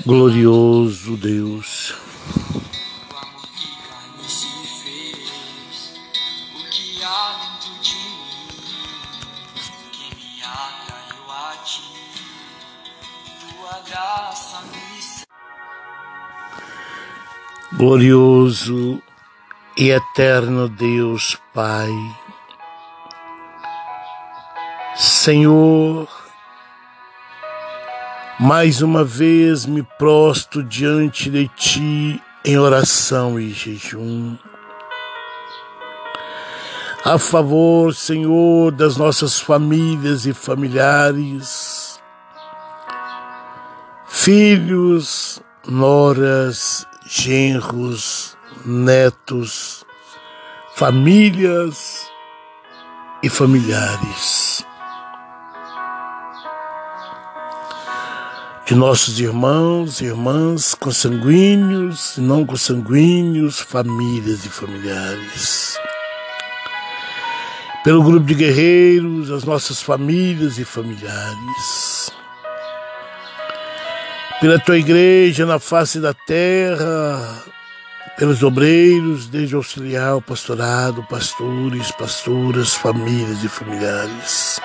Glorioso Deus. Glorioso e eterno Deus Pai, Senhor, mais uma vez me prosto diante de Ti em oração e jejum. A favor, Senhor, das nossas famílias e familiares, filhos, noras, genros, netos, famílias e familiares. De nossos irmãos e irmãs consanguíneos e não consanguíneos, famílias e familiares. Pelo grupo de guerreiros, as nossas famílias e familiares. Pela tua igreja na face da terra, pelos obreiros, desde auxiliar, pastorado, pastores, pastoras, famílias e familiares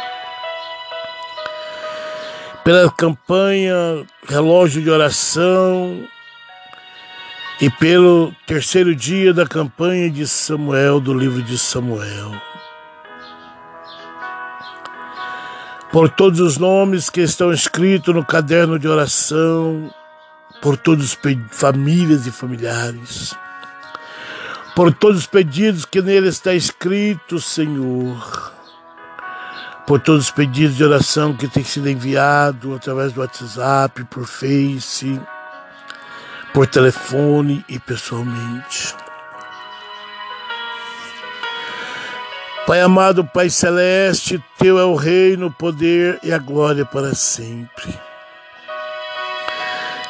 pela campanha Relógio de Oração e pelo terceiro dia da campanha de Samuel, do livro de Samuel. Por todos os nomes que estão escritos no caderno de oração, por todas as famílias e familiares, por todos os pedidos que nele está escrito, Senhor por todos os pedidos de oração que têm sido enviados através do WhatsApp, por Face, por telefone e pessoalmente. Pai amado, Pai celeste, teu é o reino, o poder e a glória para sempre.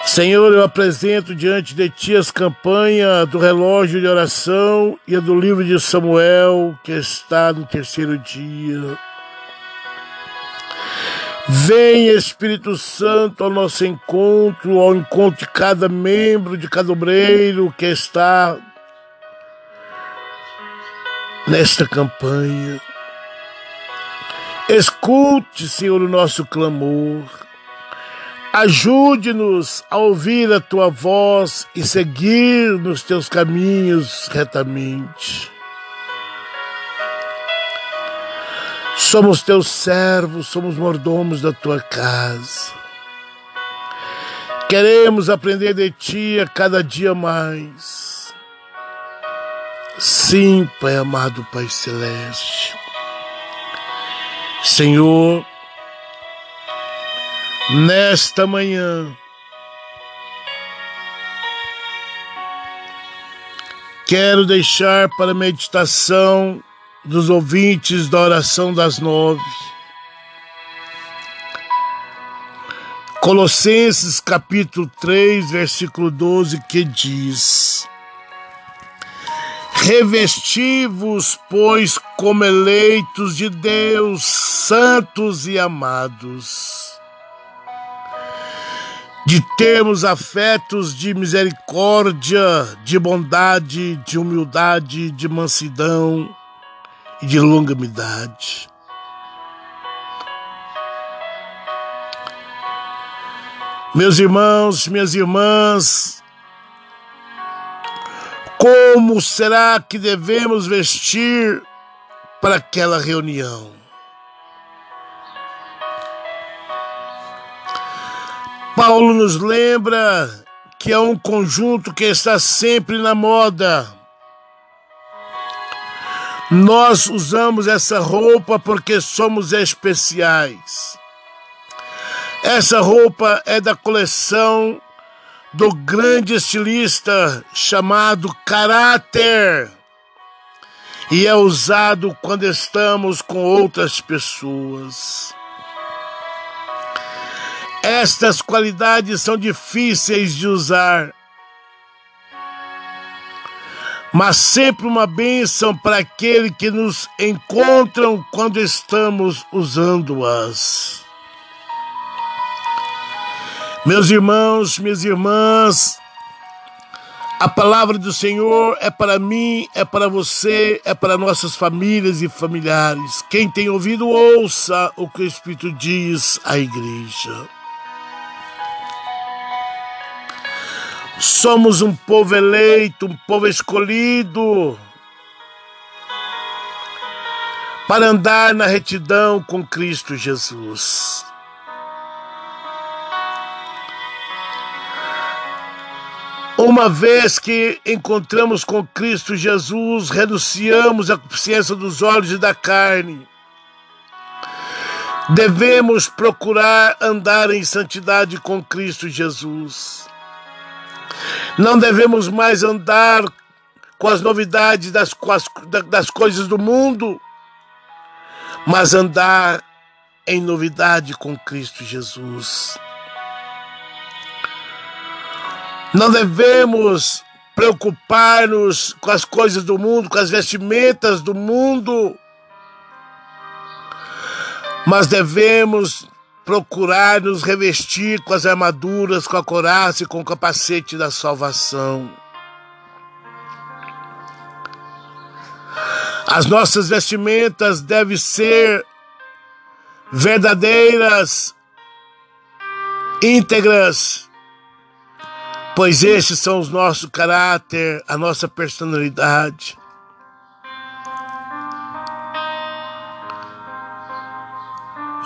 Senhor, eu apresento diante de ti as campanhas do relógio de oração e a do livro de Samuel, que está no terceiro dia. Vem Espírito Santo ao nosso encontro, ao encontro de cada membro, de cada obreiro que está nesta campanha. Escute, Senhor, o nosso clamor. Ajude-nos a ouvir a tua voz e seguir nos teus caminhos retamente. Somos teus servos, somos mordomos da tua casa. Queremos aprender de ti a cada dia mais. Sim, Pai amado, Pai celeste. Senhor, nesta manhã, quero deixar para meditação dos ouvintes da oração das nove. Colossenses capítulo 3, versículo 12, que diz: Revesti-vos, pois, como eleitos de Deus, santos e amados, de termos afetos de misericórdia, de bondade, de humildade, de mansidão, e de longanimidade. Meus irmãos, minhas irmãs, como será que devemos vestir para aquela reunião? Paulo nos lembra que é um conjunto que está sempre na moda nós usamos essa roupa porque somos especiais. Essa roupa é da coleção do grande estilista chamado Caráter e é usado quando estamos com outras pessoas. Estas qualidades são difíceis de usar mas sempre uma bênção para aquele que nos encontram quando estamos usando-as. Meus irmãos, minhas irmãs, a palavra do Senhor é para mim, é para você, é para nossas famílias e familiares. Quem tem ouvido, ouça o que o Espírito diz à igreja. Somos um povo eleito, um povo escolhido para andar na retidão com Cristo Jesus. Uma vez que encontramos com Cristo Jesus, renunciamos à consciência dos olhos e da carne. Devemos procurar andar em santidade com Cristo Jesus. Não devemos mais andar com as novidades das, das coisas do mundo, mas andar em novidade com Cristo Jesus. Não devemos preocupar-nos com as coisas do mundo, com as vestimentas do mundo, mas devemos procurar nos revestir com as armaduras, com a coraça e com o capacete da salvação. As nossas vestimentas devem ser verdadeiras, íntegras, pois estes são os nossos caráter, a nossa personalidade.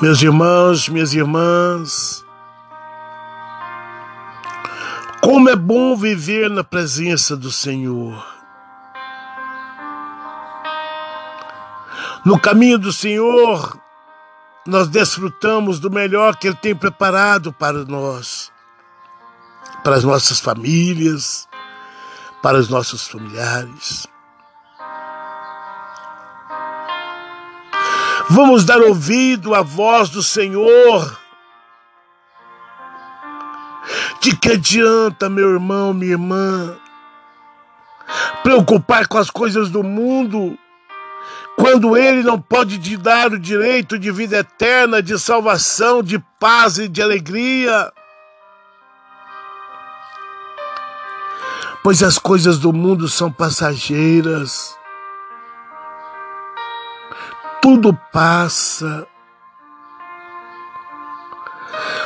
Meus irmãos, minhas irmãs, como é bom viver na presença do Senhor. No caminho do Senhor, nós desfrutamos do melhor que Ele tem preparado para nós para as nossas famílias, para os nossos familiares. Vamos dar ouvido à voz do Senhor. De que adianta, meu irmão, minha irmã, preocupar com as coisas do mundo, quando Ele não pode te dar o direito de vida eterna, de salvação, de paz e de alegria? pois as coisas do mundo são passageiras. Tudo passa.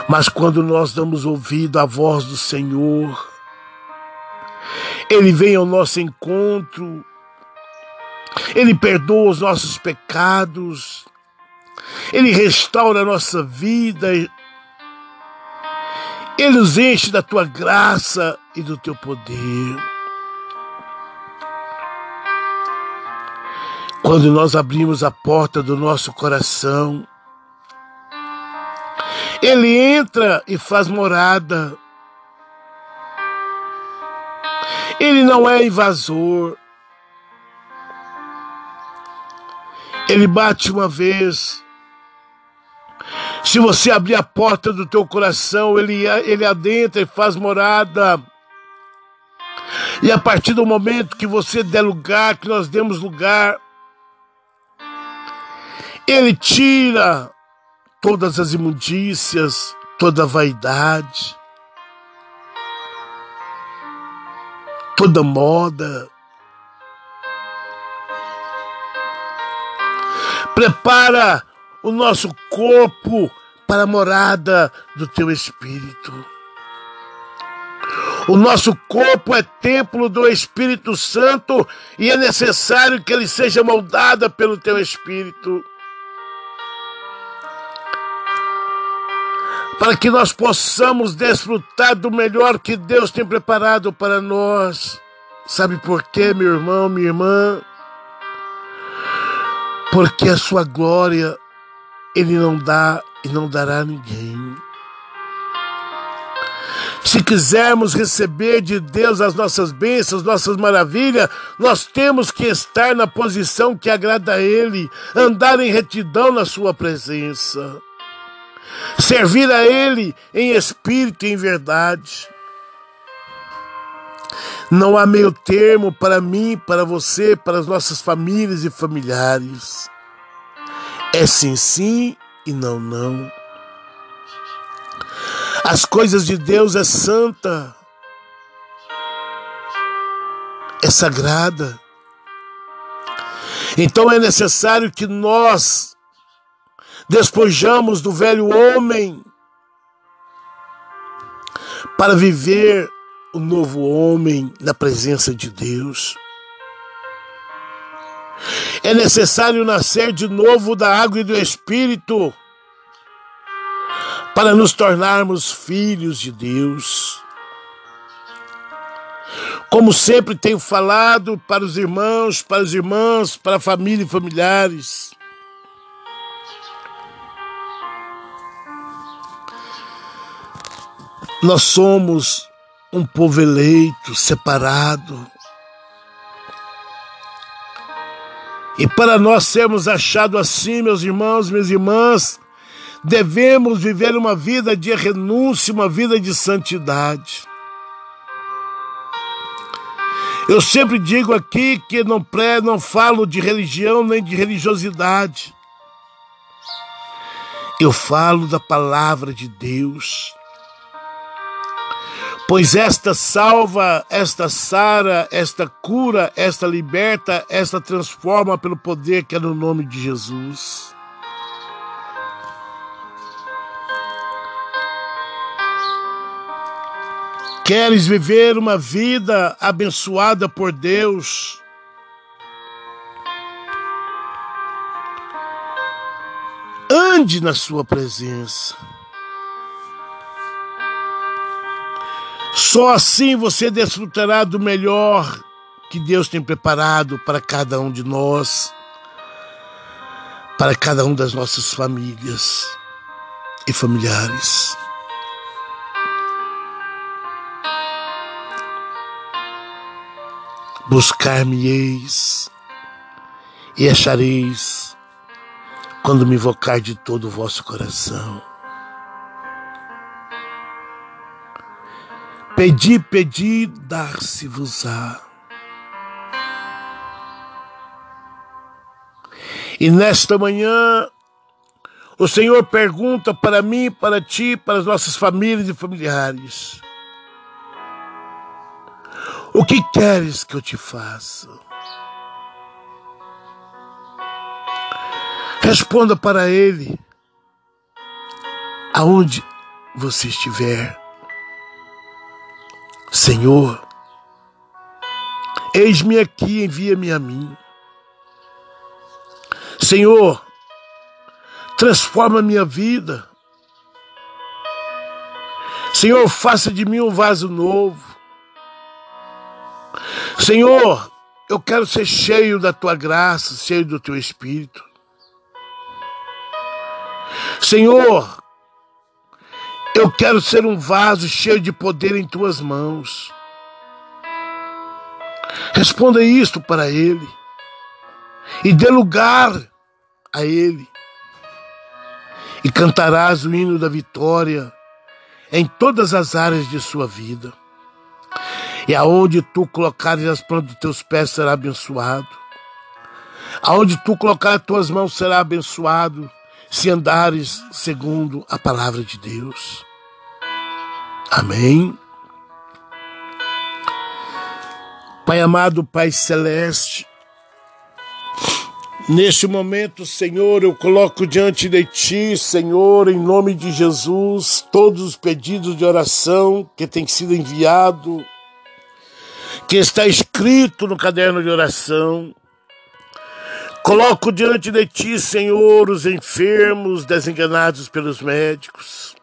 Mas quando nós damos ouvido à voz do Senhor, Ele vem ao nosso encontro, Ele perdoa os nossos pecados, Ele restaura a nossa vida, Ele nos enche da tua graça e do teu poder. Quando nós abrimos a porta do nosso coração, Ele entra e faz morada. Ele não é invasor. Ele bate uma vez. Se você abrir a porta do teu coração, ele, ele adentra e faz morada. E a partir do momento que você der lugar, que nós demos lugar, ele tira todas as imundícias, toda a vaidade, toda moda. Prepara o nosso corpo para a morada do teu espírito. O nosso corpo é templo do Espírito Santo e é necessário que ele seja moldado pelo teu Espírito. Para que nós possamos desfrutar do melhor que Deus tem preparado para nós. Sabe por quê, meu irmão, minha irmã? Porque a sua glória ele não dá e não dará a ninguém. Se quisermos receber de Deus as nossas bênçãos, nossas maravilhas, nós temos que estar na posição que agrada a Ele, andar em retidão na Sua presença, servir a Ele em espírito e em verdade. Não há meio termo para mim, para você, para as nossas famílias e familiares. É sim, sim e não, não. As coisas de Deus é santa, é sagrada. Então é necessário que nós despojamos do velho homem para viver o novo homem na presença de Deus. É necessário nascer de novo da água e do Espírito para nos tornarmos filhos de Deus. Como sempre tenho falado para os irmãos, para as irmãs, para a família e familiares. Nós somos um povo eleito, separado. E para nós sermos achados assim, meus irmãos, minhas irmãs, devemos viver uma vida de renúncia, uma vida de santidade. Eu sempre digo aqui que não pré, não falo de religião nem de religiosidade. Eu falo da palavra de Deus. Pois esta salva, esta sara, esta cura, esta liberta, esta transforma pelo poder que é no nome de Jesus. Queres viver uma vida abençoada por Deus? Ande na Sua presença. Só assim você desfrutará do melhor que Deus tem preparado para cada um de nós, para cada um das nossas famílias e familiares. Buscar-me-eis e achareis quando me invocar de todo o vosso coração. Pedi, pedi, dar-se-vos-á. E nesta manhã, o Senhor pergunta para mim, para ti, para as nossas famílias e familiares: o que queres que eu te faça? Responda para ele, aonde você estiver. Senhor, eis-me aqui, envia-me a mim. Senhor, transforma minha vida. Senhor, faça de mim um vaso novo. Senhor, eu quero ser cheio da tua graça, cheio do teu espírito. Senhor, eu quero ser um vaso cheio de poder em tuas mãos. Responda isto para ele e dê lugar a ele. E cantarás o hino da vitória em todas as áreas de sua vida. E aonde tu colocares as plantas dos teus pés será abençoado. Aonde tu colocar as tuas mãos será abençoado, se andares segundo a palavra de Deus. Amém. Pai amado, Pai celeste, neste momento, Senhor, eu coloco diante de Ti, Senhor, em nome de Jesus, todos os pedidos de oração que têm sido enviados que está escrito no caderno de oração. Coloco diante de ti, Senhor, os enfermos desenganados pelos médicos.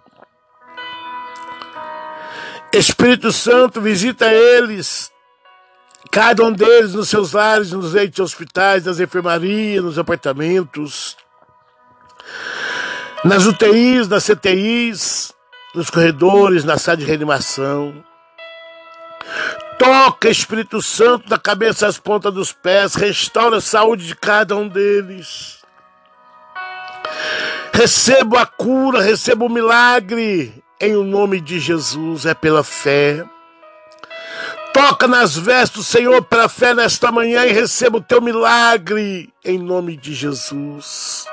Espírito Santo, visita eles, cada um deles nos seus lares, nos leitos de hospitais, nas enfermarias, nos apartamentos, nas UTIs, nas CTIs, nos corredores, na sala de reanimação. Toca, Espírito Santo, da cabeça às pontas dos pés, restaura a saúde de cada um deles. Receba a cura, receba o milagre, em o nome de Jesus, é pela fé. Toca nas vestes do Senhor pela fé nesta manhã e receba o teu milagre, em nome de Jesus.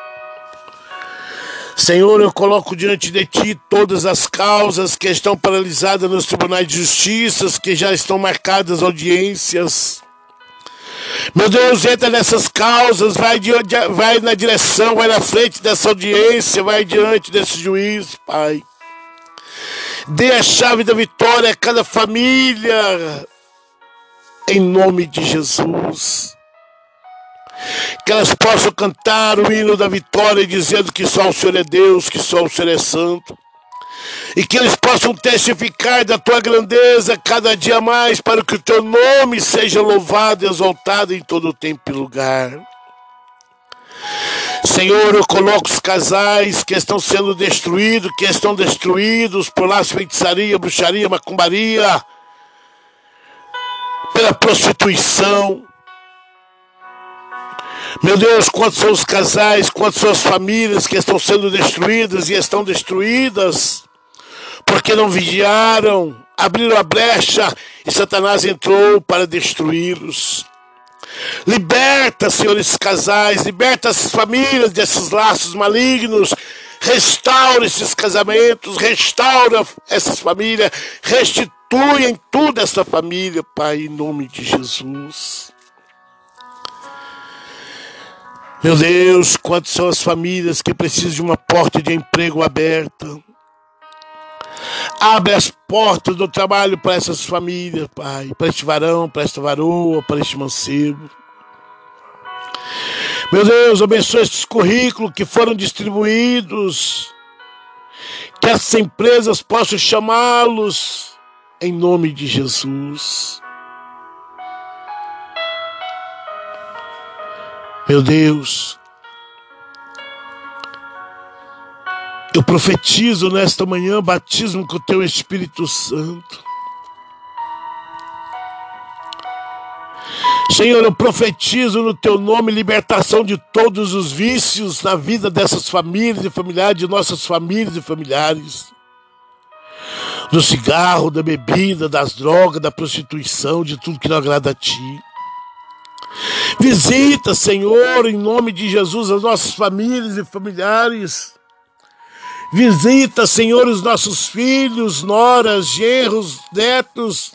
Senhor, eu coloco diante de ti todas as causas que estão paralisadas nos tribunais de justiça, que já estão marcadas audiências. Meu Deus, entra nessas causas, vai, de, vai na direção, vai na frente dessa audiência, vai diante desse juiz, Pai. Dê a chave da vitória a cada família, em nome de Jesus que elas possam cantar o hino da vitória, dizendo que só o Senhor é Deus, que só o Senhor é santo. E que eles possam testificar da tua grandeza cada dia mais, para que o teu nome seja louvado e exaltado em todo tempo e lugar. Senhor, eu coloco os casais que estão sendo destruídos, que estão destruídos por laço, feitiçaria, bruxaria, macumbaria, pela prostituição, meu Deus, quantos são os casais, quantas são as famílias que estão sendo destruídas e estão destruídas porque não vigiaram, abriram a brecha e Satanás entrou para destruí-los. Liberta, Senhor, esses casais, liberta essas famílias desses laços malignos, restaura esses casamentos, restaura essas famílias, restitui em tudo essa família, Pai, em nome de Jesus. Meu Deus, quantas são as famílias que precisam de uma porta de emprego aberta. Abre as portas do trabalho para essas famílias, Pai. Para este varão, para esta varoa, para este mancebo. Meu Deus, abençoe estes currículos que foram distribuídos. Que essas empresas possam chamá-los em nome de Jesus. Meu Deus, eu profetizo nesta manhã batismo com o teu Espírito Santo. Senhor, eu profetizo no teu nome libertação de todos os vícios na vida dessas famílias e familiares, de nossas famílias e familiares. Do cigarro, da bebida, das drogas, da prostituição, de tudo que não agrada a ti. Visita, Senhor, em nome de Jesus, as nossas famílias e familiares. Visita, Senhor, os nossos filhos, noras, genros, netos.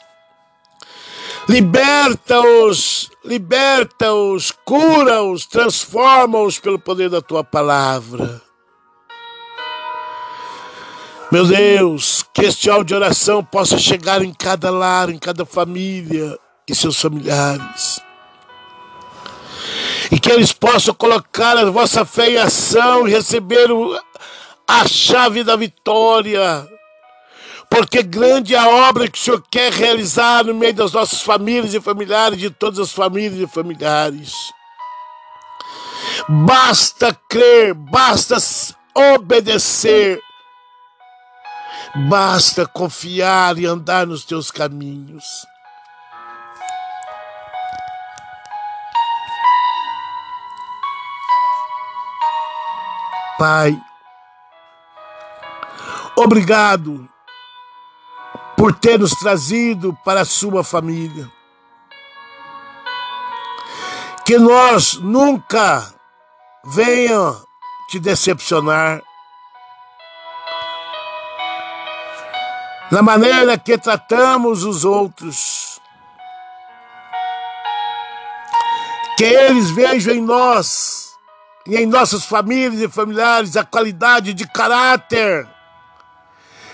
Liberta-os, liberta-os, cura-os, transforma-os pelo poder da tua palavra. Meu Deus, que este áudio de oração possa chegar em cada lar, em cada família e seus familiares e que eles possam colocar a vossa fé em ação e receber a chave da vitória. Porque grande é a obra que o Senhor quer realizar no meio das nossas famílias e familiares, de todas as famílias e familiares. Basta crer, basta obedecer, basta confiar e andar nos teus caminhos. Pai, obrigado por ter nos trazido para a sua família. Que nós nunca venham te decepcionar. Na maneira que tratamos os outros. Que eles vejam em nós e em nossas famílias e familiares a qualidade de caráter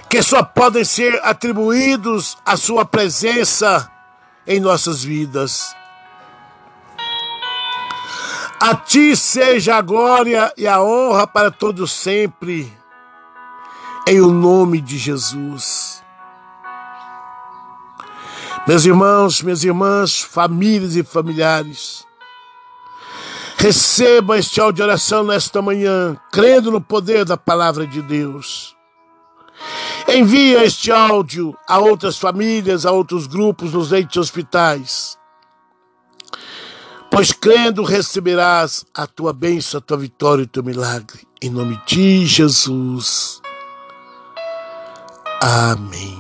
que só podem ser atribuídos à sua presença em nossas vidas. A ti seja a glória e a honra para todos sempre, em o nome de Jesus. Meus irmãos, minhas irmãs, famílias e familiares, Receba este áudio de oração nesta manhã, crendo no poder da palavra de Deus. Envia este áudio a outras famílias, a outros grupos nos leitos hospitais. Pois crendo receberás a tua bênção, a tua vitória e o teu milagre. Em nome de Jesus. Amém.